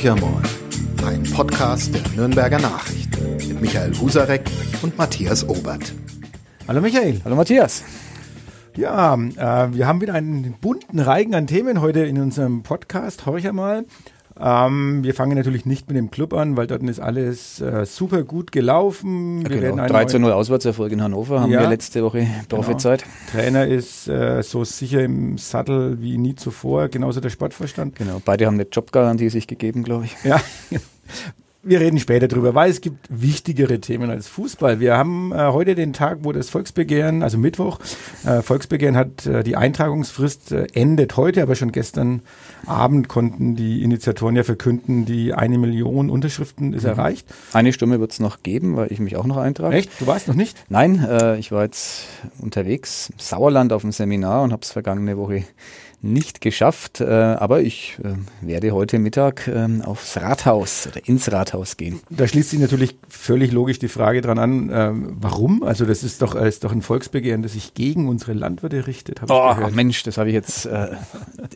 Horcher ein Podcast der Nürnberger Nachrichten mit Michael Husarek und Matthias Obert. Hallo Michael. Hallo Matthias. Ja, äh, wir haben wieder einen bunten Reigen an Themen heute in unserem Podcast. Horcher mal. Ähm, wir fangen natürlich nicht mit dem Club an, weil dort ist alles äh, super gut gelaufen. Wir genau. 13 0 Auswärtserfolg in Hannover haben ja, wir letzte Woche prophezeit. Genau. Trainer ist äh, so sicher im Sattel wie nie zuvor, genauso der Sportvorstand. Genau, beide haben eine Jobgarantie sich gegeben, glaube ich. Ja. Wir reden später drüber, weil es gibt wichtigere Themen als Fußball. Wir haben äh, heute den Tag, wo das Volksbegehren, also Mittwoch, äh, Volksbegehren hat äh, die Eintragungsfrist äh, endet heute, aber schon gestern Abend konnten die Initiatoren ja verkünden, die eine Million Unterschriften ist mhm. erreicht. Eine Stimme wird es noch geben, weil ich mich auch noch eintrage. Echt? Du warst noch nicht? Nein, äh, ich war jetzt unterwegs, Sauerland auf dem Seminar und habe es vergangene Woche nicht geschafft, äh, aber ich äh, werde heute Mittag äh, aufs Rathaus oder ins Rathaus gehen. Da schließt sich natürlich völlig logisch die Frage dran an, äh, warum? Also das ist doch, äh, ist doch ein Volksbegehren, das sich gegen unsere Landwirte richtet. Oh Mensch, das habe ich jetzt, äh,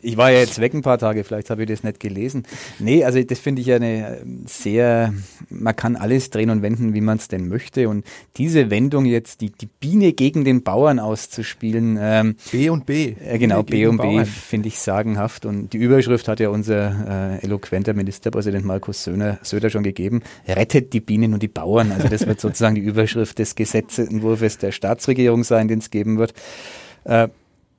ich war ja jetzt weg ein paar Tage, vielleicht habe ich das nicht gelesen. Nee, also das finde ich ja eine sehr, man kann alles drehen und wenden, wie man es denn möchte und diese Wendung jetzt, die, die Biene gegen den Bauern auszuspielen. Ähm, B und B. Äh, genau, B und B finde ich sagenhaft. Und die Überschrift hat ja unser äh, eloquenter Ministerpräsident Markus Söder, Söder schon gegeben. Rettet die Bienen und die Bauern. Also das wird sozusagen die Überschrift des Gesetzentwurfs der Staatsregierung sein, den es geben wird. Äh,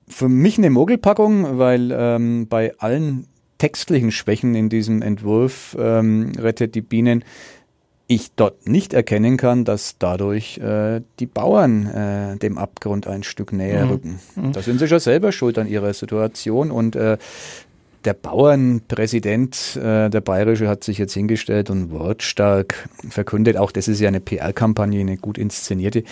für mich eine Mogelpackung, weil ähm, bei allen textlichen Schwächen in diesem Entwurf ähm, rettet die Bienen ich dort nicht erkennen kann, dass dadurch äh, die Bauern äh, dem Abgrund ein Stück näher mhm. rücken. Mhm. Da sind sie schon selber schuld an ihrer Situation und äh, der Bauernpräsident, äh, der Bayerische, hat sich jetzt hingestellt und wortstark verkündet, auch das ist ja eine PR-Kampagne, eine gut inszenierte.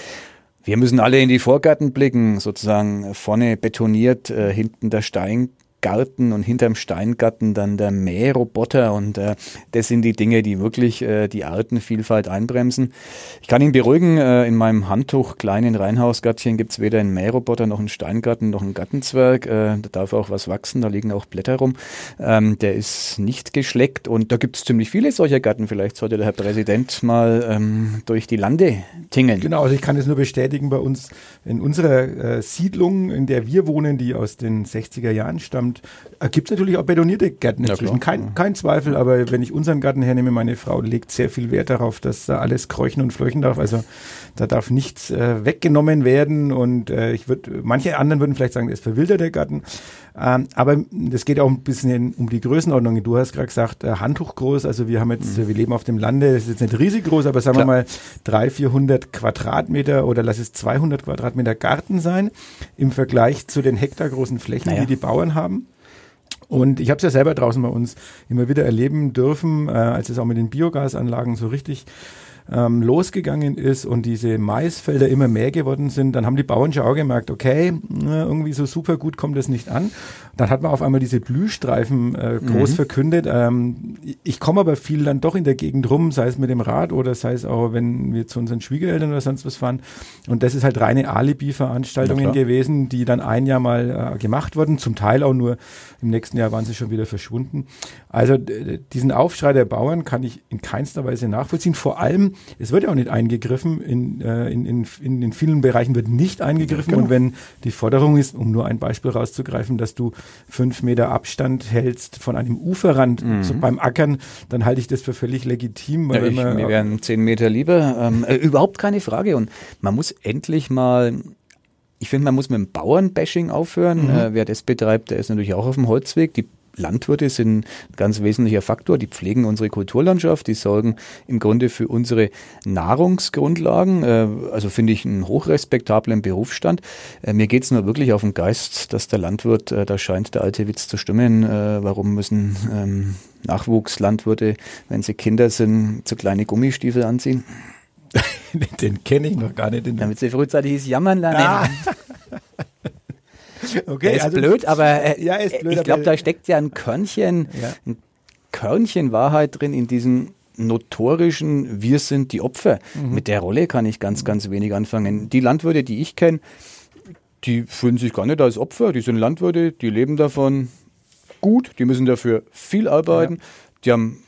Wir müssen alle in die Vorgärten blicken, sozusagen vorne betoniert, äh, hinten der Stein, Garten und hinterm Steingarten dann der Mähroboter und äh, das sind die Dinge, die wirklich äh, die Artenvielfalt einbremsen. Ich kann ihn beruhigen, äh, in meinem Handtuch kleinen Reinhausgärtchen gibt's weder einen Mähroboter noch einen Steingarten noch einen Gartenzwerg. Äh, da darf auch was wachsen, da liegen auch Blätter rum. Ähm, der ist nicht geschleckt und da gibt's ziemlich viele solcher Gärten. Vielleicht sollte der Herr Präsident mal ähm, durch die Lande tingeln. Genau, also ich kann es nur bestätigen bei uns in unserer äh, Siedlung, in der wir wohnen, die aus den 60er Jahren stammt, und äh, gibt es natürlich auch betonierte Gärten inzwischen. Kein, kein Zweifel, aber wenn ich unseren Garten hernehme, meine Frau legt sehr viel Wert darauf, dass da alles kräuchen und fleuchen darf. Also da darf nichts äh, weggenommen werden. Und äh, ich würde, manche anderen würden vielleicht sagen, das ist verwildert der Garten. Ähm, aber das geht auch ein bisschen um die Größenordnung. Du hast gerade gesagt, äh, Handtuch groß. Also wir haben jetzt, mhm. wir leben auf dem Lande. Das ist jetzt nicht riesig groß, aber sagen Klar. wir mal 300, 400 Quadratmeter oder lass es 200 Quadratmeter Garten sein im Vergleich zu den hektargroßen Flächen, naja. die die Bauern haben. Und ich habe es ja selber draußen bei uns immer wieder erleben dürfen, äh, als es auch mit den Biogasanlagen so richtig ähm, losgegangen ist und diese Maisfelder immer mehr geworden sind, dann haben die Bauern schon auch gemerkt, okay, irgendwie so super gut kommt das nicht an. Dann hat man auf einmal diese Blühstreifen äh, groß mhm. verkündet. Ähm, ich komme aber viel dann doch in der Gegend rum, sei es mit dem Rad oder sei es auch, wenn wir zu unseren Schwiegereltern oder sonst was fahren. Und das ist halt reine Alibi-Veranstaltungen gewesen, die dann ein Jahr mal äh, gemacht wurden, zum Teil auch nur im nächsten Jahr waren sie schon wieder verschwunden. Also diesen Aufschrei der Bauern kann ich in keinster Weise nachvollziehen. Vor allem, es wird ja auch nicht eingegriffen. In, äh, in, in, in den vielen Bereichen wird nicht eingegriffen. Genau. Und wenn die Forderung ist, um nur ein Beispiel rauszugreifen, dass du fünf Meter Abstand hältst von einem Uferrand mhm. so beim Ackern, dann halte ich das für völlig legitim. Ja, ich, mir wären zehn Meter lieber. Ähm, äh, überhaupt keine Frage. Und man muss endlich mal ich finde, man muss mit dem Bauernbashing aufhören. Mhm. Äh, wer das betreibt, der ist natürlich auch auf dem Holzweg. Die Landwirte sind ein ganz wesentlicher Faktor. Die pflegen unsere Kulturlandschaft, die sorgen im Grunde für unsere Nahrungsgrundlagen. Äh, also finde ich einen hochrespektablen Berufsstand. Äh, mir geht es nur wirklich auf den Geist, dass der Landwirt, äh, da scheint der alte Witz zu stimmen, warum müssen ähm, Nachwuchslandwirte, wenn sie Kinder sind, zu kleine Gummistiefel anziehen? den kenne ich noch gar nicht. Damit sie frühzeitig jammern lernen. Ah. Okay, er ist also, blöd, aber äh, ja, ist blöd, ich glaube, da steckt ja ein Körnchen, ja. ein Körnchen Wahrheit drin in diesem notorischen Wir sind die Opfer. Mhm. Mit der Rolle kann ich ganz, ganz wenig anfangen. Die Landwirte, die ich kenne, die fühlen sich gar nicht als Opfer. Die sind Landwirte, die leben davon gut, die müssen dafür viel arbeiten. Ja. Die haben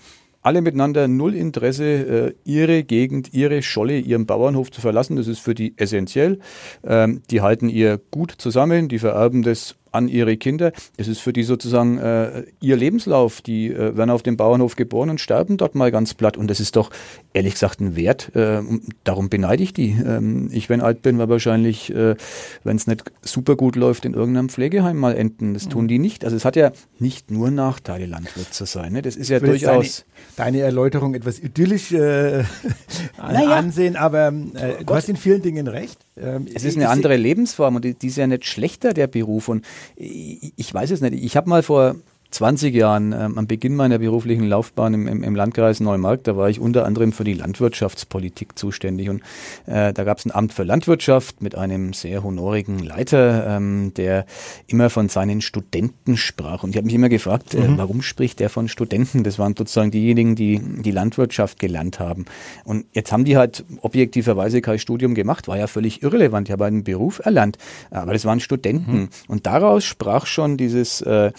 alle miteinander null Interesse, äh, ihre Gegend, ihre Scholle, ihren Bauernhof zu verlassen. Das ist für die essentiell. Ähm, die halten ihr gut zusammen, die vererben das an ihre Kinder. Das ist für die sozusagen äh, ihr Lebenslauf. Die äh, werden auf dem Bauernhof geboren und sterben dort mal ganz platt. Und das ist doch ehrlich gesagt ein Wert. Äh, darum beneide ich die. Ähm, ich, wenn alt bin, war wahrscheinlich, äh, wenn es nicht super gut läuft, in irgendeinem Pflegeheim mal enden. Das tun die nicht. Also es hat ja nicht nur Nachteile, Landwirt zu sein. Ne? Das ist ja durchaus. Deine, deine, Erläuterung etwas idyllisch äh, naja. ansehen, aber äh, du hast in vielen Dingen recht. Ähm, es ist eine andere Lebensform und die, die ist ja nicht schlechter, der Beruf. Und ich weiß es nicht. Ich habe mal vor 20 Jahren, ähm, am Beginn meiner beruflichen Laufbahn im, im, im, Landkreis Neumarkt, da war ich unter anderem für die Landwirtschaftspolitik zuständig. Und äh, da gab es ein Amt für Landwirtschaft mit einem sehr honorigen Leiter, ähm, der immer von seinen Studenten sprach. Und ich habe mich immer gefragt, äh, mhm. warum spricht der von Studenten? Das waren sozusagen diejenigen, die die Landwirtschaft gelernt haben. Und jetzt haben die halt objektiverweise kein Studium gemacht, war ja völlig irrelevant. Ich habe einen Beruf erlernt, aber das waren Studenten. Mhm. Und daraus sprach schon dieses, äh,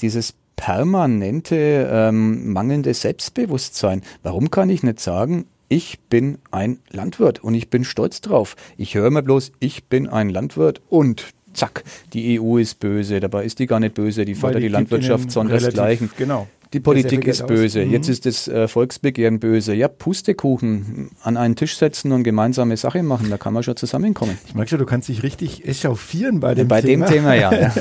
dieses permanente ähm, mangelnde Selbstbewusstsein. Warum kann ich nicht sagen, ich bin ein Landwirt und ich bin stolz drauf. Ich höre mir bloß, ich bin ein Landwirt und zack, die EU ist böse. Dabei ist die gar nicht böse, die fördert die, die Landwirtschaft sondersgleichen. Genau. Die Politik ist böse, mhm. jetzt ist das äh, Volksbegehren böse. Ja, Pustekuchen an einen Tisch setzen und gemeinsame Sache machen, da kann man schon zusammenkommen. Ich merke schon, du kannst dich richtig echauffieren bei dem bei Thema. Bei dem Thema, ja. ja.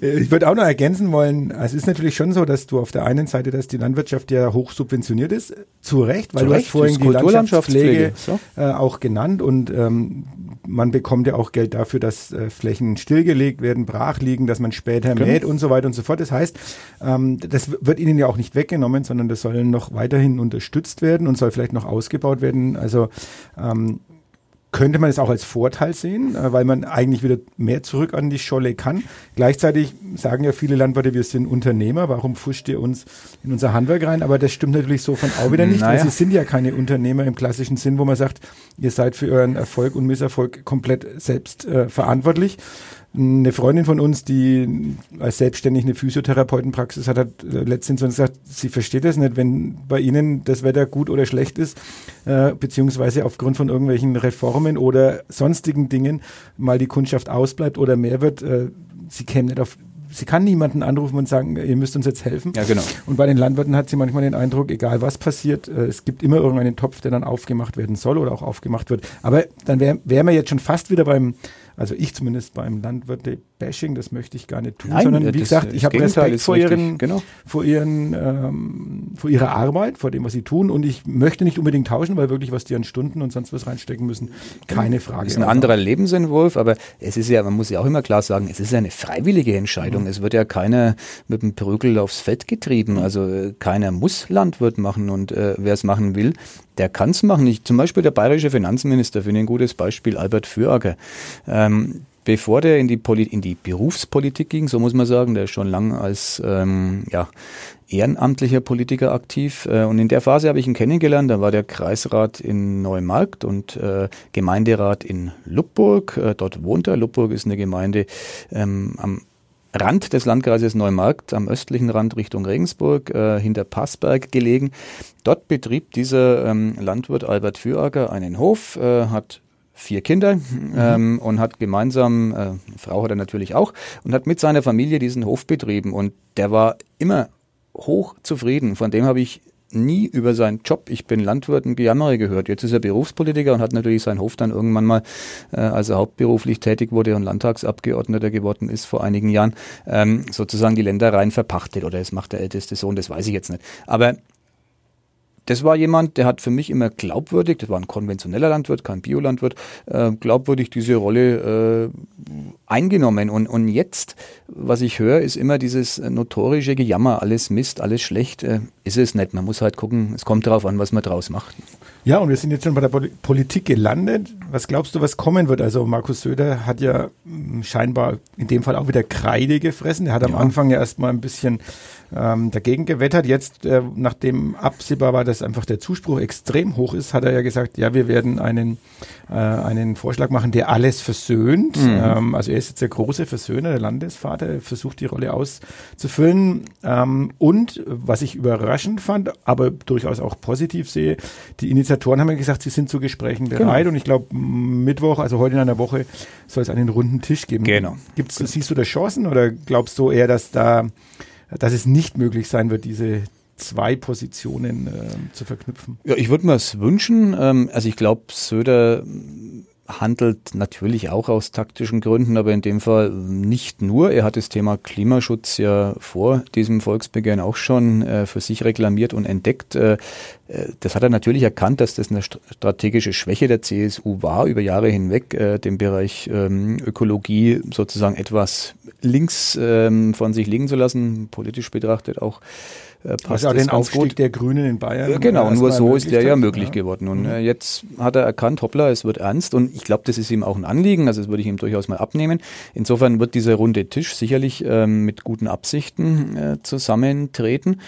ich würde auch noch ergänzen wollen, es ist natürlich schon so, dass du auf der einen Seite, dass die Landwirtschaft ja hoch subventioniert ist, zu Recht, weil zu du Recht, hast vorhin die Landschaftspflege so. äh, auch genannt und ähm, man bekommt ja auch Geld dafür, dass äh, Flächen stillgelegt werden, brach liegen, dass man später genau. mäht und so weiter und so fort. Das heißt, ähm, das wird ihnen ja auch nicht weggenommen, sondern das soll noch weiterhin unterstützt werden und soll vielleicht noch ausgebaut werden. Also ähm, könnte man es auch als Vorteil sehen, äh, weil man eigentlich wieder mehr zurück an die Scholle kann. Gleichzeitig sagen ja viele Landwirte, wir sind Unternehmer, warum fuscht ihr uns in unser Handwerk rein? Aber das stimmt natürlich so von auch wieder nicht, naja. weil sie sind ja keine Unternehmer im klassischen Sinn, wo man sagt, ihr seid für euren Erfolg und Misserfolg komplett selbst äh, verantwortlich, eine Freundin von uns, die als selbstständig eine Physiotherapeutenpraxis hat, hat äh, letztens gesagt, sie versteht das nicht, wenn bei Ihnen das Wetter gut oder schlecht ist, äh, beziehungsweise aufgrund von irgendwelchen Reformen oder sonstigen Dingen mal die Kundschaft ausbleibt oder mehr wird. Äh, sie käme nicht auf sie kann niemanden anrufen und sagen, ihr müsst uns jetzt helfen. Ja, genau. Und bei den Landwirten hat sie manchmal den Eindruck, egal was passiert, äh, es gibt immer irgendeinen Topf, der dann aufgemacht werden soll oder auch aufgemacht wird. Aber dann wären wär wir jetzt schon fast wieder beim also ich zumindest beim Landwirte-Bashing, das möchte ich gar nicht tun, Nein, sondern wie gesagt, ich habe Respekt vor ihren, genau. vor ihren, ähm, vor ihrer Arbeit, vor dem, was sie tun und ich möchte nicht unbedingt tauschen, weil wirklich, was die an Stunden und sonst was reinstecken müssen, keine Frage. Das ist ein anderer Lebensentwurf, aber es ist ja, man muss ja auch immer klar sagen, es ist ja eine freiwillige Entscheidung. Mhm. Es wird ja keiner mit dem Prügel aufs Feld getrieben. Mhm. Also äh, keiner muss Landwirt machen und äh, wer es machen will, der kann es machen. Ich, zum Beispiel der bayerische Finanzminister, finde ich ein gutes Beispiel, Albert Füracker. Ähm, bevor der in die, Poli in die Berufspolitik ging, so muss man sagen, der ist schon lange als ähm, ja, ehrenamtlicher Politiker aktiv. Äh, und in der Phase habe ich ihn kennengelernt. Da war der Kreisrat in Neumarkt und äh, Gemeinderat in Lupburg. Äh, dort wohnt er. Lupburg ist eine Gemeinde ähm, am Rand des Landkreises Neumarkt, am östlichen Rand Richtung Regensburg, äh, hinter Passberg gelegen. Dort betrieb dieser ähm, Landwirt Albert Füracker einen Hof, äh, hat vier Kinder mhm. ähm, und hat gemeinsam, äh, Frau hat er natürlich auch, und hat mit seiner Familie diesen Hof betrieben. Und der war immer hoch zufrieden. Von dem habe ich nie über seinen Job, ich bin Landwirt, ein Gejammer gehört. Jetzt ist er Berufspolitiker und hat natürlich seinen Hof dann irgendwann mal, äh, als er hauptberuflich tätig wurde und Landtagsabgeordneter geworden ist vor einigen Jahren, ähm, sozusagen die Ländereien verpachtet oder es macht der älteste Sohn, das weiß ich jetzt nicht. Aber das war jemand, der hat für mich immer glaubwürdig, das war ein konventioneller Landwirt, kein Biolandwirt, äh, glaubwürdig diese Rolle äh, eingenommen. Und, und jetzt, was ich höre, ist immer dieses notorische Gejammer, alles Mist, alles schlecht. Äh, ist es nicht. Man muss halt gucken, es kommt darauf an, was man draus macht. Ja, und wir sind jetzt schon bei der Politik gelandet. Was glaubst du, was kommen wird? Also Markus Söder hat ja hm, scheinbar in dem Fall auch wieder Kreide gefressen. Er hat am Anfang ja erstmal ein bisschen ähm, dagegen gewettert. Jetzt, äh, nachdem absehbar war, dass einfach der Zuspruch extrem hoch ist, hat er ja gesagt, ja, wir werden einen, äh, einen Vorschlag machen, der alles versöhnt. Mhm. Ähm, also er ist jetzt der große Versöhner, der Landesvater, er versucht die Rolle auszufüllen. Ähm, und was ich überraschend fand, aber durchaus auch positiv sehe, die Initiatoren haben ja gesagt, sie sind zu Gesprächen genau. bereit. Genau. Und ich glaube, Mittwoch, also heute in einer Woche, soll es einen runden Tisch geben. Genau. Gibt's, siehst du da Chancen oder glaubst du eher, dass da dass es nicht möglich sein wird, diese zwei Positionen äh, zu verknüpfen. Ja, ich würde mir es wünschen. Ähm, also ich glaube, Söder handelt natürlich auch aus taktischen Gründen, aber in dem Fall nicht nur. Er hat das Thema Klimaschutz ja vor diesem Volksbegehren auch schon äh, für sich reklamiert und entdeckt. Äh, äh das hat er natürlich erkannt, dass das eine strategische Schwäche der CSU war, über Jahre hinweg äh, den Bereich ähm, Ökologie sozusagen etwas links ähm, von sich liegen zu lassen, politisch betrachtet auch äh, passt also den Aufstieg gut. der Grünen in Bayern. Ja, genau, nur so ist der ja möglich ja. geworden. Und mhm. äh, jetzt hat er erkannt, hoppla, es wird ernst. Und ich glaube, das ist ihm auch ein Anliegen, also das würde ich ihm durchaus mal abnehmen. Insofern wird dieser runde Tisch sicherlich ähm, mit guten Absichten äh, zusammentreten.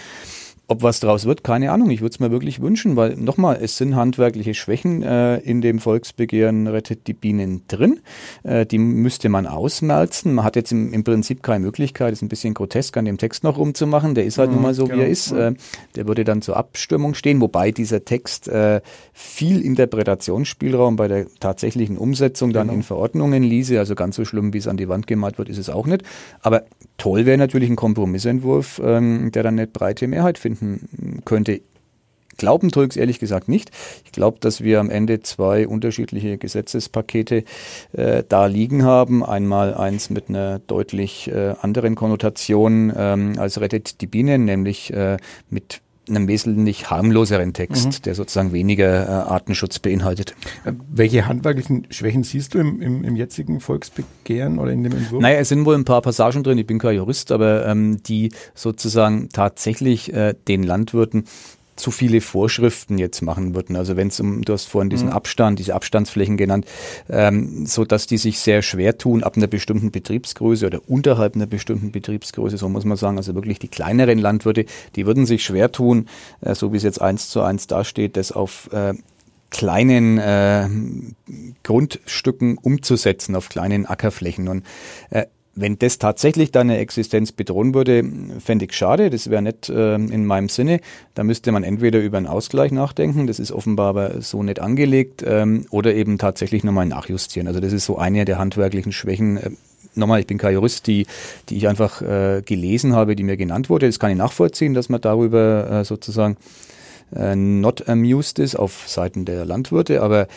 Ob was draus wird, keine Ahnung. Ich würde es mir wirklich wünschen, weil nochmal, es sind handwerkliche Schwächen äh, in dem Volksbegehren Rettet die Bienen drin. Äh, die müsste man ausmerzen. Man hat jetzt im, im Prinzip keine Möglichkeit, ist ein bisschen grotesk an dem Text noch rumzumachen. Der ist halt mhm, nun mal so, genau. wie er ist. Äh, der würde dann zur Abstimmung stehen, wobei dieser Text äh, viel Interpretationsspielraum bei der tatsächlichen Umsetzung dann genau. in Verordnungen ließe. Also ganz so schlimm, wie es an die Wand gemalt wird, ist es auch nicht. Aber toll wäre natürlich ein Kompromissentwurf, ähm, der dann eine breite Mehrheit finden könnte. Glauben tue es ehrlich gesagt nicht. Ich glaube, dass wir am Ende zwei unterschiedliche Gesetzespakete äh, da liegen haben. Einmal eins mit einer deutlich äh, anderen Konnotation ähm, als Rettet die Bienen, nämlich äh, mit einem wesentlich harmloseren Text, mhm. der sozusagen weniger äh, Artenschutz beinhaltet. Äh, welche handwerklichen Schwächen siehst du im, im, im, jetzigen Volksbegehren oder in dem Entwurf? Naja, es sind wohl ein paar Passagen drin, ich bin kein Jurist, aber ähm, die sozusagen tatsächlich äh, den Landwirten zu viele Vorschriften jetzt machen würden. Also wenn es um, du hast vorhin diesen mhm. Abstand, diese Abstandsflächen genannt, ähm, so dass die sich sehr schwer tun ab einer bestimmten Betriebsgröße oder unterhalb einer bestimmten Betriebsgröße, so muss man sagen. Also wirklich die kleineren Landwirte, die würden sich schwer tun, äh, so wie es jetzt eins zu eins dasteht, das auf äh, kleinen äh, Grundstücken umzusetzen, auf kleinen Ackerflächen. Und äh, wenn das tatsächlich deine Existenz bedrohen würde, fände ich schade. Das wäre nicht äh, in meinem Sinne. Da müsste man entweder über einen Ausgleich nachdenken, das ist offenbar aber so nicht angelegt, ähm, oder eben tatsächlich nochmal nachjustieren. Also das ist so eine der handwerklichen Schwächen. Äh, nochmal, ich bin kein Jurist, die, die ich einfach äh, gelesen habe, die mir genannt wurde. Das kann ich nachvollziehen, dass man darüber äh, sozusagen äh, not amused ist auf Seiten der Landwirte, aber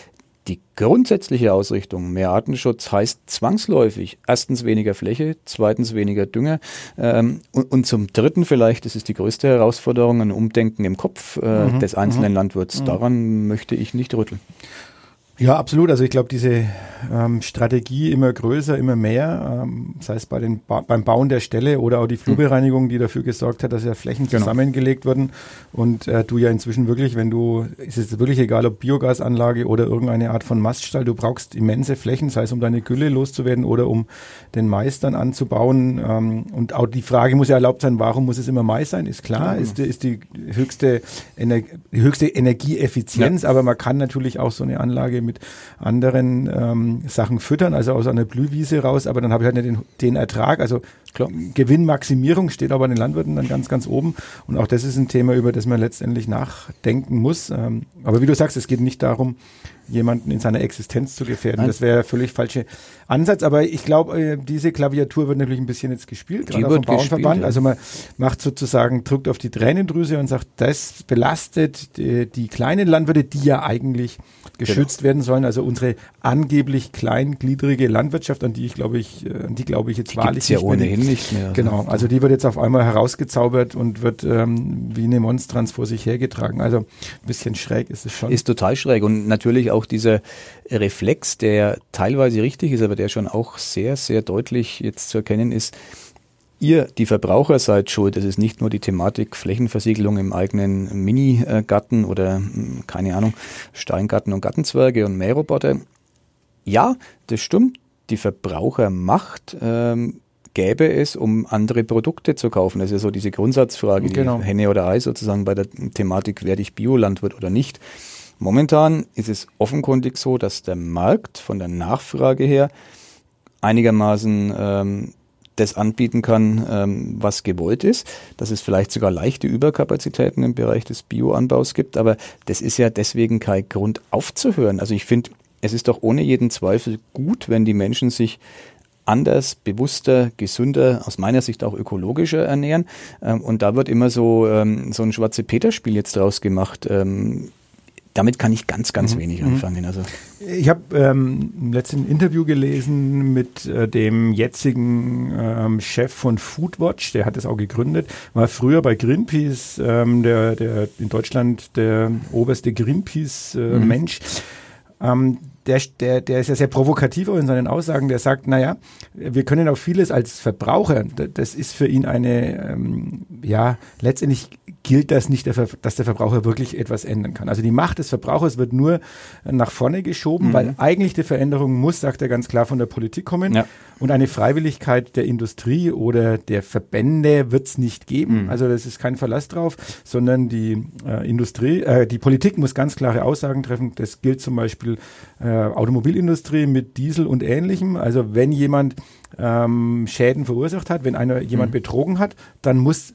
die grundsätzliche Ausrichtung, mehr Artenschutz, heißt zwangsläufig erstens weniger Fläche, zweitens weniger Dünger ähm, und, und, zum dritten vielleicht, das ist die größte Herausforderung, ein Umdenken im Kopf äh, mhm, des einzelnen mhm. Landwirts. Mhm. Daran möchte ich nicht rütteln. Ja, absolut. Also ich glaube, diese ähm, Strategie immer größer, immer mehr, ähm, sei es bei den ba beim Bauen der Stelle oder auch die Flurbereinigung, die dafür gesorgt hat, dass ja Flächen genau. zusammengelegt wurden und äh, du ja inzwischen wirklich, wenn du, ist es wirklich egal, ob Biogasanlage oder irgendeine Art von Maststall, du brauchst immense Flächen, sei es um deine Gülle loszuwerden oder um den Mais dann anzubauen. Ähm, und auch die Frage muss ja erlaubt sein, warum muss es immer Mais sein? Ist klar, genau. ist, ist die höchste, Ener höchste Energieeffizienz, ja. aber man kann natürlich auch so eine Anlage mit anderen ähm, Sachen füttern, also aus einer Blühwiese raus, aber dann habe ich halt nicht den, den Ertrag. Also Klar. Gewinnmaximierung steht aber den Landwirten dann ganz, ganz oben. Und auch das ist ein Thema, über das man letztendlich nachdenken muss. Ähm, aber wie du sagst, es geht nicht darum, jemanden in seiner Existenz zu gefährden. Nein. Das wäre völlig falsche Ansatz. Aber ich glaube, äh, diese Klaviatur wird natürlich ein bisschen jetzt gespielt, gerade vom Bauernverband. Ja. Also man macht sozusagen, drückt auf die Tränendrüse und sagt, das belastet die, die kleinen Landwirte, die ja eigentlich geschützt genau. werden sollen. Also unsere angeblich kleingliedrige Landwirtschaft, an die ich glaube ich, äh, an die glaube ich jetzt die wahrlich ja ohnehin nicht mehr. Genau, also die wird jetzt auf einmal herausgezaubert und wird ähm, wie eine Monstranz vor sich hergetragen. Also ein bisschen schräg ist es schon. Ist total schräg und natürlich auch dieser Reflex, der teilweise richtig ist, aber der schon auch sehr, sehr deutlich jetzt zu erkennen ist, ihr, die Verbraucher, seid schuld. Das ist nicht nur die Thematik Flächenversiegelung im eigenen Mini-Garten oder, hm, keine Ahnung, Steingarten und Gartenzwerge und Mähroboter. Ja, das stimmt. Die Verbrauchermacht ähm, gäbe es, um andere Produkte zu kaufen. Das ist ja so diese Grundsatzfrage, genau. die Henne oder Ei sozusagen bei der Thematik, werde ich Biolandwirt oder nicht. Momentan ist es offenkundig so, dass der Markt von der Nachfrage her einigermaßen ähm, das anbieten kann, ähm, was gewollt ist, dass es vielleicht sogar leichte Überkapazitäten im Bereich des Bioanbaus gibt, aber das ist ja deswegen kein Grund aufzuhören. Also ich finde, es ist doch ohne jeden Zweifel gut, wenn die Menschen sich anders, bewusster, gesünder, aus meiner Sicht auch ökologischer ernähren. Ähm, und da wird immer so, ähm, so ein schwarze Peter-Spiel jetzt draus gemacht. Ähm, damit kann ich ganz, ganz mhm. wenig mhm. anfangen. Also ich habe ähm, letzten Interview gelesen mit äh, dem jetzigen ähm, Chef von Foodwatch, der hat es auch gegründet, war früher bei Greenpeace, ähm, der, der in Deutschland der oberste Greenpeace-Mensch. Äh, mhm. Ähm, der, der, der ist ja sehr provokativ in seinen Aussagen, der sagt, naja, wir können auch vieles als Verbraucher, das ist für ihn eine, ähm, ja, letztendlich gilt das nicht, dass der Verbraucher wirklich etwas ändern kann. Also die Macht des Verbrauchers wird nur nach vorne geschoben, mhm. weil eigentlich die Veränderung muss, sagt er ganz klar, von der Politik kommen. Ja. Und eine Freiwilligkeit der Industrie oder der Verbände wird es nicht geben. Mhm. Also das ist kein Verlass drauf, sondern die äh, Industrie, äh, die Politik muss ganz klare Aussagen treffen. Das gilt zum Beispiel äh, Automobilindustrie mit Diesel und Ähnlichem. Also wenn jemand ähm, Schäden verursacht hat, wenn einer jemand mhm. betrogen hat, dann muss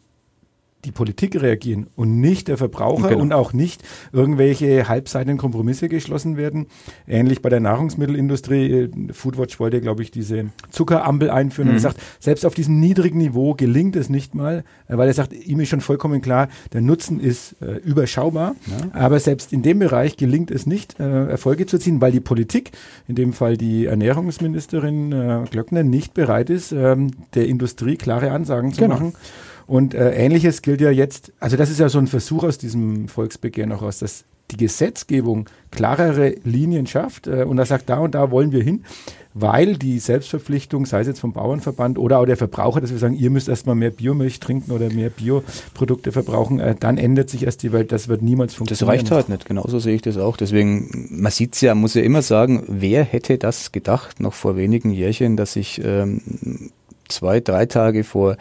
die Politik reagieren und nicht der Verbraucher genau. und auch nicht irgendwelche halbseitigen Kompromisse geschlossen werden. Ähnlich bei der Nahrungsmittelindustrie. Foodwatch wollte, glaube ich, diese Zuckerampel einführen mhm. und er sagt, selbst auf diesem niedrigen Niveau gelingt es nicht mal, weil er sagt, ihm ist schon vollkommen klar, der Nutzen ist äh, überschaubar. Ja. Aber selbst in dem Bereich gelingt es nicht, äh, Erfolge zu ziehen, weil die Politik, in dem Fall die Ernährungsministerin äh, Glöckner, nicht bereit ist, ähm, der Industrie klare Ansagen zu genau. machen. Und äh, ähnliches gilt ja jetzt, also das ist ja so ein Versuch aus diesem Volksbegehren auch aus, dass die Gesetzgebung klarere Linien schafft äh, und er sagt, da und da wollen wir hin, weil die Selbstverpflichtung, sei es jetzt vom Bauernverband oder auch der Verbraucher, dass wir sagen, ihr müsst erstmal mehr Biomilch trinken oder mehr Bioprodukte verbrauchen, äh, dann ändert sich erst die Welt. Das wird niemals funktionieren. Das reicht halt nicht, genauso sehe ich das auch. Deswegen, man sieht es ja, muss ja immer sagen, wer hätte das gedacht, noch vor wenigen Jährchen, dass ich ähm, zwei, drei Tage vor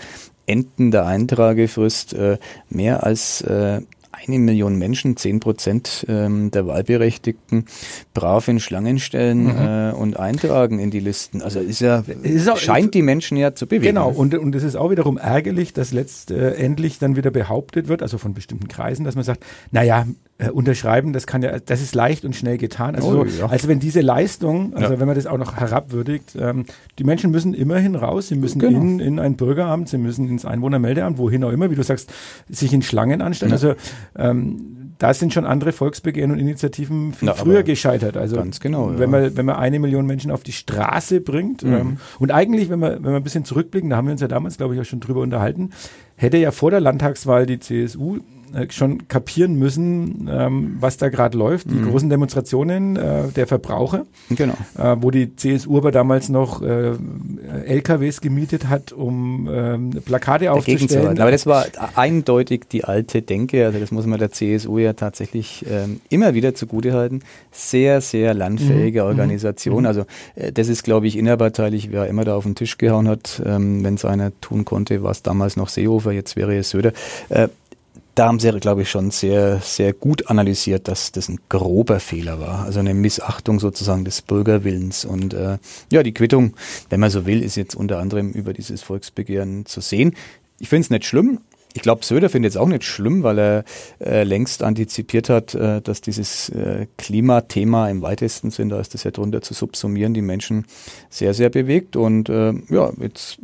Enden der Eintragefrist äh, mehr als äh, eine Million Menschen, zehn Prozent ähm, der Wahlberechtigten, brav in Schlangen stellen mhm. äh, und eintragen in die Listen. Also ist ja, ist auch, scheint die Menschen ja zu bewegen. Genau, und, und es ist auch wiederum ärgerlich, dass letztendlich dann wieder behauptet wird, also von bestimmten Kreisen, dass man sagt, naja, äh, unterschreiben, das kann ja, das ist leicht und schnell getan. Also, oh, ja. also wenn diese Leistung, also ja. wenn man das auch noch herabwürdigt, ähm, die Menschen müssen immerhin raus, sie müssen genau. in, in ein Bürgeramt, sie müssen ins Einwohnermeldeamt, wohin auch immer, wie du sagst, sich in Schlangen anstellen. Ja. Also ähm, da sind schon andere Volksbegehren und Initiativen viel Na, früher gescheitert. Also ganz genau. Wenn man wenn man eine Million Menschen auf die Straße bringt mhm. ähm, und eigentlich, wenn wir wenn wir ein bisschen zurückblicken, da haben wir uns ja damals, glaube ich, auch schon drüber unterhalten, hätte ja vor der Landtagswahl die CSU schon kapieren müssen, ähm, was da gerade läuft. Die mhm. großen Demonstrationen äh, der Verbraucher, genau. äh, wo die CSU aber damals noch äh, LKWs gemietet hat, um ähm, Plakate Dagegen aufzustellen. Aber das war eindeutig die alte Denke. Also das muss man der CSU ja tatsächlich ähm, immer wieder zugutehalten. Sehr, sehr landfähige mhm. Organisation. Mhm. Also äh, das ist, glaube ich, innerparteilich, wer immer da auf den Tisch gehauen hat, ähm, wenn es einer tun konnte, war es damals noch Seehofer, jetzt wäre es Söder. Äh, da haben sie, glaube ich, schon sehr, sehr gut analysiert, dass das ein grober Fehler war. Also eine Missachtung sozusagen des Bürgerwillens. Und äh, ja, die Quittung, wenn man so will, ist jetzt unter anderem über dieses Volksbegehren zu sehen. Ich finde es nicht schlimm. Ich glaube, Söder findet es auch nicht schlimm, weil er äh, längst antizipiert hat, äh, dass dieses äh, Klimathema im weitesten Sinn, da ist das ja drunter zu subsumieren, die Menschen sehr, sehr bewegt. Und äh, ja, jetzt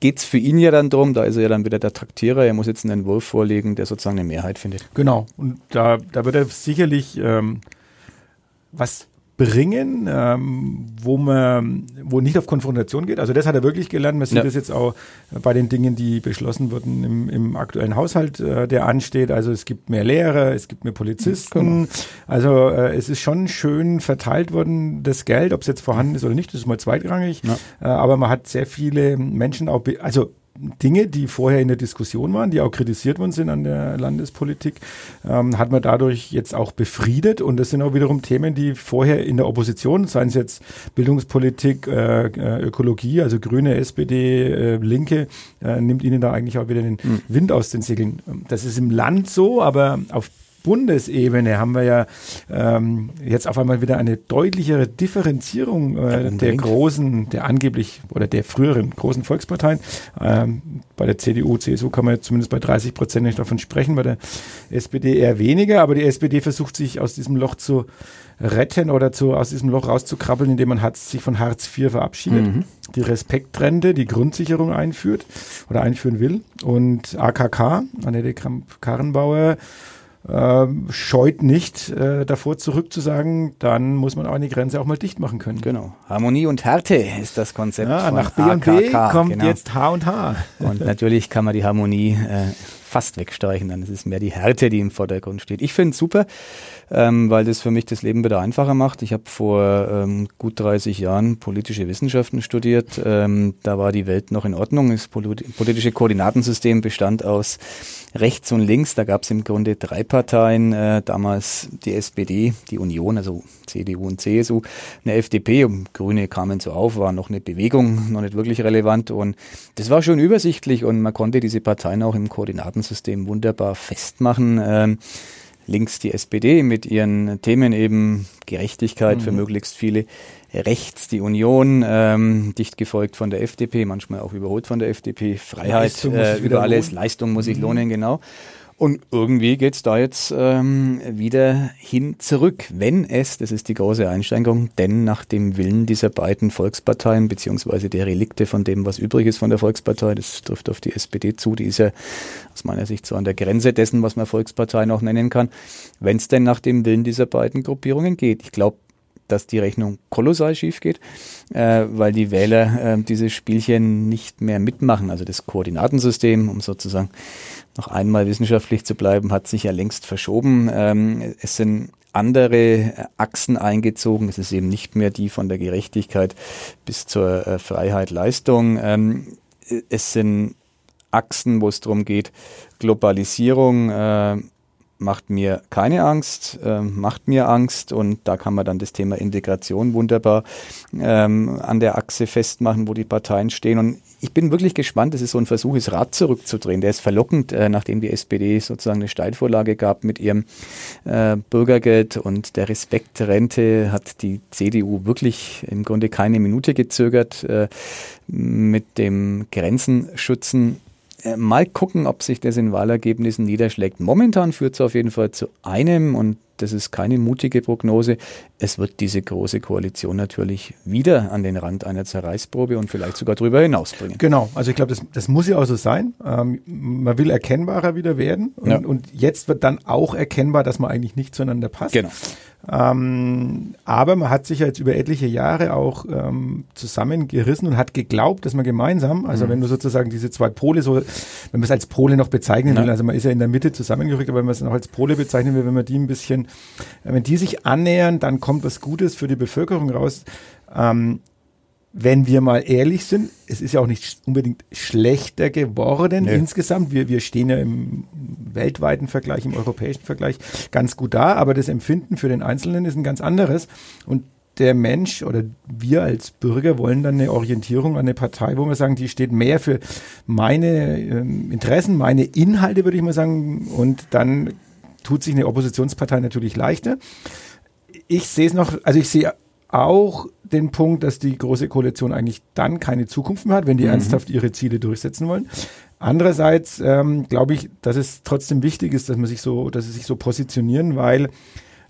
geht es für ihn ja dann darum, da ist er ja dann wieder der Traktierer, er muss jetzt einen Entwurf vorlegen, der sozusagen eine Mehrheit findet. Genau, und da, da wird er sicherlich ähm, was bringen, ähm, wo man, wo nicht auf Konfrontation geht. Also das hat er wirklich gelernt. Man sieht ja. das jetzt auch bei den Dingen, die beschlossen wurden im, im aktuellen Haushalt, äh, der ansteht. Also es gibt mehr Lehrer, es gibt mehr Polizisten. Genau. Also äh, es ist schon schön verteilt worden, das Geld, ob es jetzt vorhanden ist oder nicht, das ist mal zweitrangig. Ja. Äh, aber man hat sehr viele Menschen auch, also Dinge, die vorher in der Diskussion waren, die auch kritisiert worden sind an der Landespolitik, ähm, hat man dadurch jetzt auch befriedet. Und das sind auch wiederum Themen, die vorher in der Opposition, seien es jetzt Bildungspolitik, äh, äh Ökologie, also Grüne, SPD, äh, Linke, äh, nimmt ihnen da eigentlich auch wieder den mhm. Wind aus den Segeln. Das ist im Land so, aber auf Bundesebene haben wir ja ähm, jetzt auf einmal wieder eine deutlichere Differenzierung äh, der großen, der angeblich oder der früheren großen Volksparteien. Ähm, bei der CDU, CSU kann man zumindest bei 30 Prozent nicht davon sprechen, bei der SPD eher weniger, aber die SPD versucht sich aus diesem Loch zu retten oder zu, aus diesem Loch rauszukrabbeln, indem man Hartz, sich von Hartz IV verabschiedet, mhm. die Respektrente, die Grundsicherung einführt oder einführen will und AKK, Annette Kramp-Karrenbauer, äh, scheut nicht äh, davor zurück zu sagen, dann muss man auch eine Grenze auch mal dicht machen können. Genau. Harmonie und Härte ist das Konzept. Ja, nach B und B kommt genau. jetzt H und H. Und natürlich kann man die Harmonie äh, fast wegstreichen, dann ist es mehr die Härte, die im Vordergrund steht. Ich finde es super, ähm, weil das für mich das Leben wieder einfacher macht. Ich habe vor ähm, gut 30 Jahren politische Wissenschaften studiert. Ähm, da war die Welt noch in Ordnung. Das politische Koordinatensystem bestand aus rechts und links. Da gab es im Grunde drei Parteien. Äh, damals die SPD, die Union, also CDU und CSU, eine FDP und Grüne kamen so auf, war noch eine Bewegung, noch nicht wirklich relevant. Und das war schon übersichtlich und man konnte diese Parteien auch im Koordinatensystem wunderbar festmachen. Ähm, links die SPD mit ihren Themen eben Gerechtigkeit mhm. für möglichst viele, rechts die Union, ähm, dicht gefolgt von der FDP, manchmal auch überholt von der FDP, Freiheit äh, über alles. Leistung muss sich mhm. lohnen, genau. Und irgendwie geht's da jetzt ähm, wieder hin zurück, wenn es, das ist die große Einschränkung, denn nach dem Willen dieser beiden Volksparteien, beziehungsweise der Relikte von dem, was übrig ist von der Volkspartei, das trifft auf die SPD zu, die ist ja aus meiner Sicht so an der Grenze dessen, was man Volkspartei noch nennen kann, wenn es denn nach dem Willen dieser beiden Gruppierungen geht. Ich glaube, dass die Rechnung kolossal schief geht, äh, weil die Wähler äh, dieses Spielchen nicht mehr mitmachen. Also das Koordinatensystem, um sozusagen noch einmal wissenschaftlich zu bleiben, hat sich ja längst verschoben. Ähm, es sind andere Achsen eingezogen. Es ist eben nicht mehr die von der Gerechtigkeit bis zur äh, Freiheit, Leistung. Ähm, es sind Achsen, wo es darum geht, Globalisierung, äh, macht mir keine Angst, äh, macht mir Angst und da kann man dann das Thema Integration wunderbar ähm, an der Achse festmachen, wo die Parteien stehen und ich bin wirklich gespannt, das ist so ein Versuch, das Rad zurückzudrehen. Der ist verlockend, äh, nachdem die SPD sozusagen eine Steilvorlage gab mit ihrem äh, Bürgergeld und der Respektrente hat die CDU wirklich im Grunde keine Minute gezögert äh, mit dem Grenzenschützen äh, mal gucken, ob sich das in Wahlergebnissen niederschlägt. Momentan führt es auf jeden Fall zu einem, und das ist keine mutige Prognose, es wird diese große Koalition natürlich wieder an den Rand einer Zerreißprobe und vielleicht sogar darüber hinausbringen. Genau, also ich glaube, das, das muss ja auch so sein. Ähm, man will erkennbarer wieder werden und, ja. und jetzt wird dann auch erkennbar, dass man eigentlich nicht zueinander passt. Genau. Ähm, aber man hat sich ja jetzt über etliche Jahre auch ähm, zusammengerissen und hat geglaubt, dass man gemeinsam, also mhm. wenn du sozusagen diese zwei Pole so, wenn man es als Pole noch bezeichnen will, also man ist ja in der Mitte zusammengerückt, aber wenn man es noch als Pole bezeichnen will, wenn man die ein bisschen, wenn die sich annähern, dann kommt was Gutes für die Bevölkerung raus. Ähm, wenn wir mal ehrlich sind, es ist ja auch nicht unbedingt schlechter geworden nee. insgesamt. Wir, wir stehen ja im weltweiten Vergleich, im europäischen Vergleich ganz gut da, aber das Empfinden für den Einzelnen ist ein ganz anderes. Und der Mensch oder wir als Bürger wollen dann eine Orientierung an eine Partei, wo wir sagen, die steht mehr für meine ähm, Interessen, meine Inhalte, würde ich mal sagen. Und dann tut sich eine Oppositionspartei natürlich leichter. Ich sehe es noch, also ich sehe auch den Punkt, dass die Große Koalition eigentlich dann keine Zukunft mehr hat, wenn die mhm. ernsthaft ihre Ziele durchsetzen wollen. Andererseits ähm, glaube ich, dass es trotzdem wichtig ist, dass man sich so, dass sie sich so positionieren, weil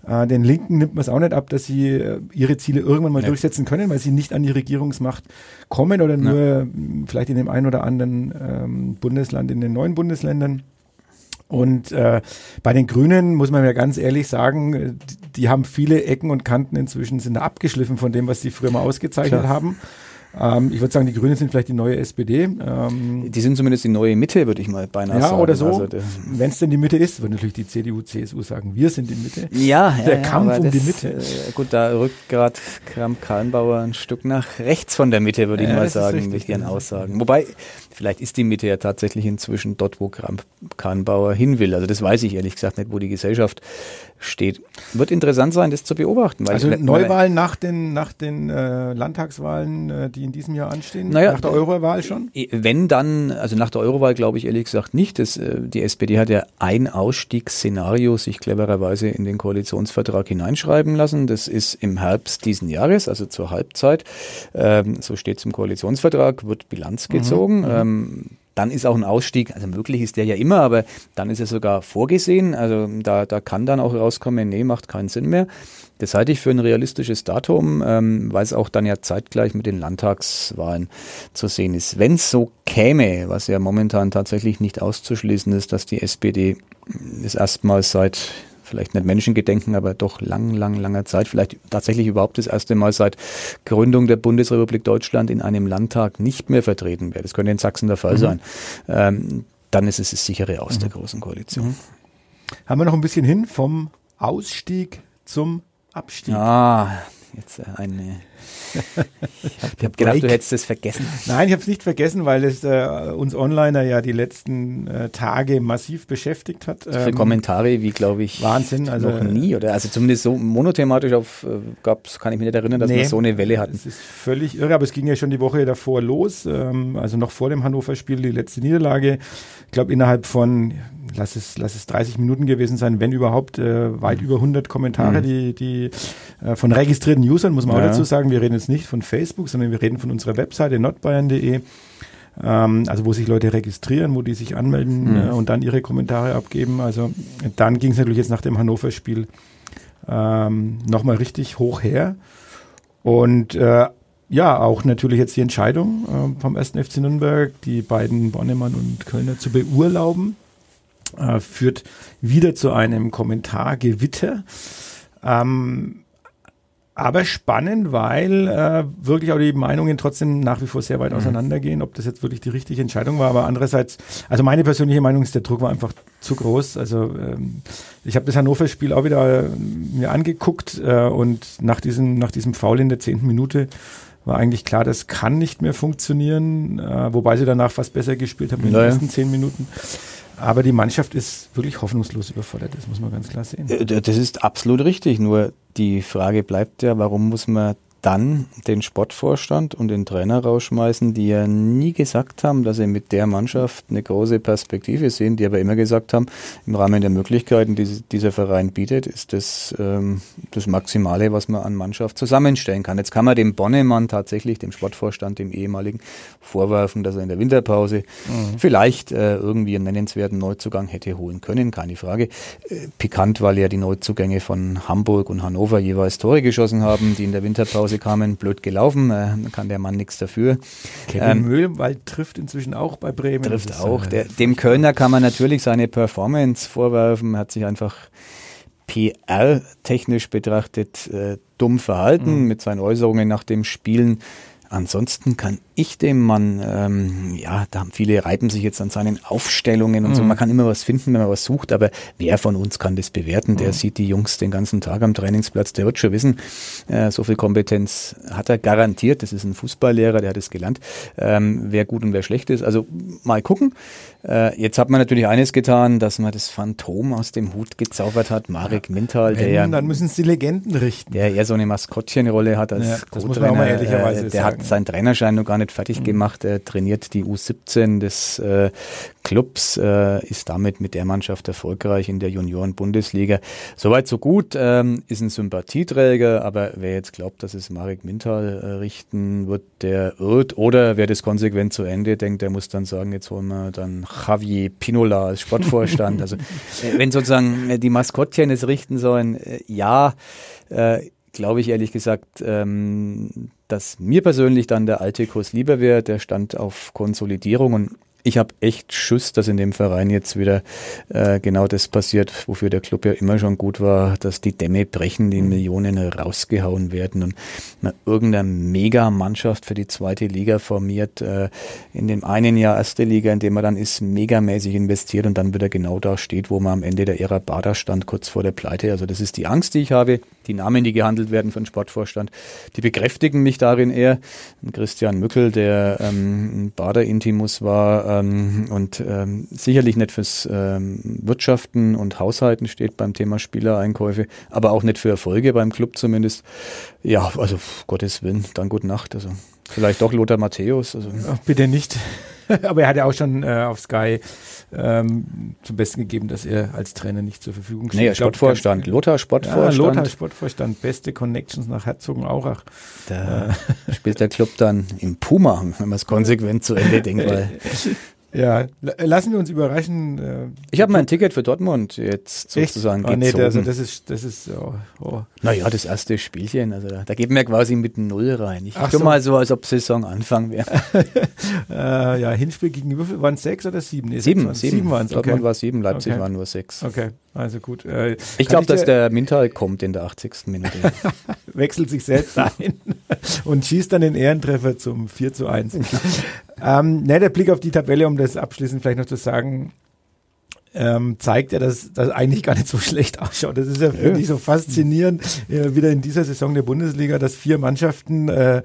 äh, den Linken nimmt man es auch nicht ab, dass sie äh, ihre Ziele irgendwann mal ja. durchsetzen können, weil sie nicht an die Regierungsmacht kommen oder nur ja. vielleicht in dem einen oder anderen ähm, Bundesland, in den neuen Bundesländern. Und äh, bei den Grünen muss man ja ganz ehrlich sagen, die haben viele Ecken und Kanten inzwischen sind abgeschliffen von dem, was sie früher mal ausgezeichnet Klar. haben. Ähm, ich würde sagen, die Grünen sind vielleicht die neue SPD. Ähm, die sind zumindest die neue Mitte, würde ich mal beinahe ja, sagen. Ja, oder so. Also Wenn es denn die Mitte ist, wird natürlich die CDU, CSU sagen, wir sind die Mitte. Ja, Der ja, Kampf um das, die Mitte. Äh, gut, da rückt gerade Kramp-Karrenbauer ein Stück nach rechts von der Mitte, würde ich mal sagen, mit ihren Aussagen. Wobei, vielleicht ist die Mitte ja tatsächlich inzwischen dort, wo Kramp-Karrenbauer hin will. Also das weiß ich ehrlich gesagt nicht, wo die Gesellschaft steht. Wird interessant sein, das zu beobachten. also Neuwahlen nach den, nach den äh, Landtagswahlen, äh, die in diesem Jahr anstehen? Naja, nach der Eurowahl schon? Äh, wenn dann, also nach der Eurowahl glaube ich ehrlich gesagt nicht. Das, äh, die SPD hat ja ein Ausstiegsszenario sich clevererweise in den Koalitionsvertrag hineinschreiben lassen. Das ist im Herbst diesen Jahres, also zur Halbzeit. Ähm, so steht es im Koalitionsvertrag, wird Bilanz mhm, gezogen. Mhm. Ähm, dann ist auch ein Ausstieg, also möglich ist der ja immer, aber dann ist er sogar vorgesehen. Also da, da kann dann auch rauskommen, nee, macht keinen Sinn mehr. Das halte ich für ein realistisches Datum, ähm, weil es auch dann ja zeitgleich mit den Landtagswahlen zu sehen ist. Wenn es so käme, was ja momentan tatsächlich nicht auszuschließen ist, dass die SPD das erstmals seit vielleicht nicht Menschengedenken, aber doch lang, lang, langer Zeit, vielleicht tatsächlich überhaupt das erste Mal seit Gründung der Bundesrepublik Deutschland in einem Landtag nicht mehr vertreten wäre. Das könnte in Sachsen der Fall mhm. sein. Ähm, dann ist es das sichere Aus mhm. der Großen Koalition. Mhm. Haben wir noch ein bisschen hin vom Ausstieg zum Abstieg. Ah, jetzt äh, eine ich habe gedacht, du hättest es vergessen. Nein, ich habe es nicht vergessen, weil es äh, uns Onliner ja die letzten äh, Tage massiv beschäftigt hat. Ähm, Für Kommentare wie, glaube ich, Wahnsinn, also noch nie oder also zumindest so monothematisch auf äh, gab's, kann ich mich nicht erinnern, dass nee, wir so eine Welle hatten. Das ist völlig irre, aber es ging ja schon die Woche davor los, ähm, also noch vor dem Hannover-Spiel die letzte Niederlage. Ich glaube innerhalb von lass es, lass es 30 Minuten gewesen sein, wenn überhaupt, äh, weit mhm. über 100 Kommentare, mhm. die, die äh, von registrierten Usern, muss man ja. auch dazu sagen. Wir reden jetzt nicht von Facebook, sondern wir reden von unserer Webseite notbayern.de. Ähm, also wo sich Leute registrieren, wo die sich anmelden mhm. äh, und dann ihre Kommentare abgeben. Also dann ging es natürlich jetzt nach dem Hannover-Spiel ähm, nochmal richtig hoch her. Und äh, ja, auch natürlich jetzt die Entscheidung äh, vom 1. FC Nürnberg, die beiden Bonnemann und Kölner zu beurlauben äh, führt wieder zu einem Kommentargewitter. Ähm, aber spannend, weil äh, wirklich auch die Meinungen trotzdem nach wie vor sehr weit mhm. auseinandergehen, ob das jetzt wirklich die richtige Entscheidung war. Aber andererseits, also meine persönliche Meinung ist, der Druck war einfach zu groß. Also ähm, ich habe das Hannover-Spiel auch wieder äh, mir angeguckt äh, und nach diesem, nach diesem Foul in der zehnten Minute war eigentlich klar, das kann nicht mehr funktionieren, äh, wobei sie danach fast besser gespielt haben in den ersten zehn Minuten. Aber die Mannschaft ist wirklich hoffnungslos überfordert, das muss man ganz klar sehen. Äh, das ist absolut richtig. Nur die Frage bleibt ja, warum muss man dann den Sportvorstand und den Trainer rausschmeißen, die ja nie gesagt haben, dass sie mit der Mannschaft eine große Perspektive sehen, die aber immer gesagt haben, im Rahmen der Möglichkeiten, die dieser Verein bietet, ist das ähm, das Maximale, was man an Mannschaft zusammenstellen kann. Jetzt kann man dem Bonnemann tatsächlich, dem Sportvorstand, dem ehemaligen, vorwerfen, dass er in der Winterpause mhm. vielleicht äh, irgendwie einen nennenswerten Neuzugang hätte holen können, keine Frage. Äh, pikant, weil ja die Neuzugänge von Hamburg und Hannover jeweils Tore geschossen haben, die in der Winterpause Hause kamen, blöd gelaufen, äh, kann der Mann nichts dafür. Kevin ähm, Mühlwald trifft inzwischen auch bei Bremen. Trifft auch. Der, dem Kölner kann man natürlich seine Performance vorwerfen, hat sich einfach PR-technisch betrachtet äh, dumm verhalten mhm. mit seinen Äußerungen nach dem Spielen. Ansonsten kann ich dem Mann, ähm, ja, da haben viele reiben sich jetzt an seinen Aufstellungen und mhm. so. Man kann immer was finden, wenn man was sucht, aber wer von uns kann das bewerten? Der mhm. sieht die Jungs den ganzen Tag am Trainingsplatz, der wird schon wissen, äh, so viel Kompetenz hat er garantiert. Das ist ein Fußballlehrer, der hat es gelernt, ähm, wer gut und wer schlecht ist. Also mal gucken. Äh, jetzt hat man natürlich eines getan, dass man das Phantom aus dem Hut gezaubert hat, Marek ja, Mintal, der ja, dann müssen es die Legenden richten. Der eher so eine Maskottchenrolle hat als ja, Co-Trainer. Äh, der sagen. hat seinen Trainerschein noch gar nicht fertig mhm. gemacht. Er trainiert die U17 des äh, Clubs, äh, ist damit mit der Mannschaft erfolgreich in der Junioren-Bundesliga. Soweit so gut, ähm, ist ein Sympathieträger, aber wer jetzt glaubt, dass es Marek Mintal äh, richten wird, der irrt. Oder wer das konsequent zu Ende denkt, der muss dann sagen, jetzt holen wir dann Javier Pinola als Sportvorstand. also äh, wenn sozusagen äh, die Maskottchen es richten sollen, äh, ja, äh, glaube ich ehrlich gesagt, ähm, dass mir persönlich dann der alte Kurs lieber wäre. Der stand auf Konsolidierung und ich habe echt Schuss, dass in dem Verein jetzt wieder äh, genau das passiert, wofür der Club ja immer schon gut war, dass die Dämme brechen, die Millionen rausgehauen werden und man irgendeine Mega-Mannschaft für die zweite Liga formiert, äh, in dem einen Jahr erste Liga, in dem man dann ist, megamäßig investiert und dann wieder genau da steht, wo man am Ende der Ära Bader stand, kurz vor der Pleite. Also das ist die Angst, die ich habe. Die Namen, die gehandelt werden von Sportvorstand, die bekräftigen mich darin eher. Christian Mückel, der ähm, Bader-Intimus war, ähm, und ähm, sicherlich nicht fürs ähm, Wirtschaften und Haushalten steht beim Thema Spielereinkäufe, aber auch nicht für Erfolge beim Club zumindest. Ja, also Gottes Willen, dann gute Nacht. Also vielleicht doch Lothar Matthäus. Also. Ach, bitte nicht. aber er hat ja auch schon äh, auf Sky ähm, zum Besten gegeben, dass er als Trainer nicht zur Verfügung steht. Nee, Sportvorstand, Lothar Sportvorstand. Ja, Lothar Sportvorstand, beste Connections nach Herzogenaurach. Da äh. spielt der Club dann im Puma, wenn man es konsequent zu Ende denkt, weil Ja, lassen wir uns überraschen. Äh, ich habe mein Ticket für Dortmund jetzt sozusagen Echt? Oh, nee, also das ist, das ist, oh, oh. Naja, das erste Spielchen, also da, da geht mir quasi mit Null rein. Ich tue so. mal so, als ob Saisonanfang wäre. äh, ja, Hinspiel gegen Würfel waren es sechs oder sieben? Nee, sieben, sieben, sieben waren es. Okay. Dortmund war sieben, Leipzig okay. waren nur sechs. Okay, also gut. Äh, ich glaube, dass der Mintal kommt in der 80. Minute. Wechselt sich selbst ein und schießt dann den Ehrentreffer zum 4 zu 1. ähm, ne, der Blick auf die Tabelle, um das abschließend vielleicht noch zu sagen, ähm, zeigt ja, dass das eigentlich gar nicht so schlecht ausschaut. Das ist ja, finde ich, so faszinierend, äh, wieder in dieser Saison der Bundesliga, dass vier Mannschaften äh,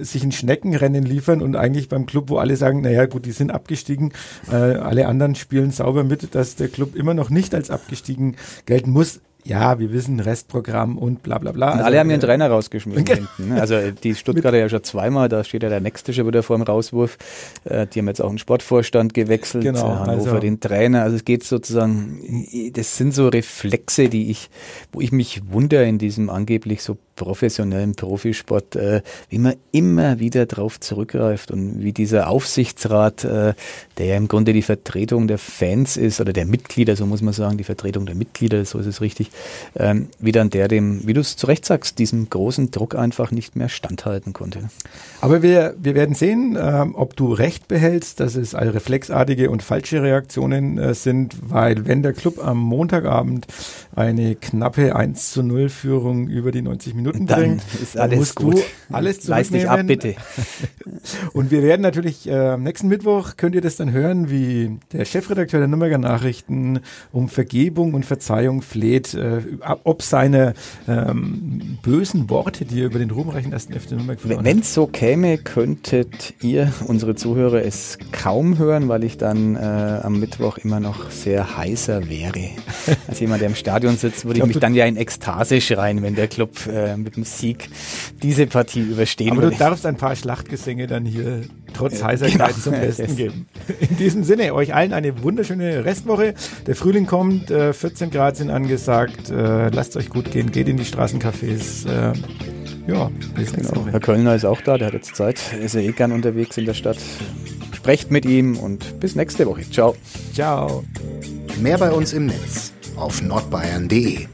sich ein Schneckenrennen liefern und eigentlich beim Club, wo alle sagen, naja gut, die sind abgestiegen, äh, alle anderen spielen sauber mit, dass der Club immer noch nicht als abgestiegen gelten muss ja, wir wissen Restprogramm und bla bla bla. Also, alle haben ihren äh, Trainer rausgeschmissen hinten. Ne? Also die Stuttgarter ja schon zweimal, da steht ja der nächste schon wieder vor dem Rauswurf. Äh, die haben jetzt auch einen Sportvorstand gewechselt, genau, äh, Hannover also, den Trainer. Also es geht sozusagen, das sind so Reflexe, die ich, wo ich mich wundere in diesem angeblich so professionellen Profisport, äh, wie man immer wieder drauf zurückgreift und wie dieser Aufsichtsrat, äh, der ja im Grunde die Vertretung der Fans ist oder der Mitglieder, so muss man sagen, die Vertretung der Mitglieder, so ist es richtig, ähm, wie dann der dem, wie du es zu Recht sagst, diesem großen Druck einfach nicht mehr standhalten konnte. Aber wir, wir werden sehen, ähm, ob du recht behältst, dass es reflexartige und falsche Reaktionen äh, sind, weil wenn der Club am Montagabend eine knappe 1 zu 0 Führung über die 90 Minuten dann bringt, ist alles musst gut. du alles Leist dich ab, bitte. Und wir werden natürlich äh, nächsten Mittwoch, könnt ihr das dann hören, wie der Chefredakteur der Nürnberger Nachrichten um Vergebung und Verzeihung fleht, äh, ob seine ähm, bösen Worte, die er über den ruhmreichen ersten FC Nürnberg verloren Wenn es so käme, könntet ihr, unsere Zuhörer, es kaum hören, weil ich dann äh, am Mittwoch immer noch sehr heißer wäre. Als jemand, der im Stadion sitzt, würde ich, ich mich dann ja in Ekstase schreien, wenn der Club äh, mit dem Sieg diese Partie überstehen Aber würde. du darfst ein paar Schlachtgesänge dann hier trotz ja, Heiserkeit genau. zum Besten geben. In diesem Sinne, euch allen eine wunderschöne Restwoche. Der Frühling kommt, äh, 14 Grad sind angesagt. Äh, lasst euch gut gehen, geht in die Straßencafés. Äh, ja, bis nächste genau. Woche. Herr Kölner ist auch da, der hat jetzt Zeit. Er ist ja eh gern unterwegs in der Stadt. Sprecht mit ihm und bis nächste Woche. Ciao. Ciao. Mehr bei uns im Netz auf nordbayern.de.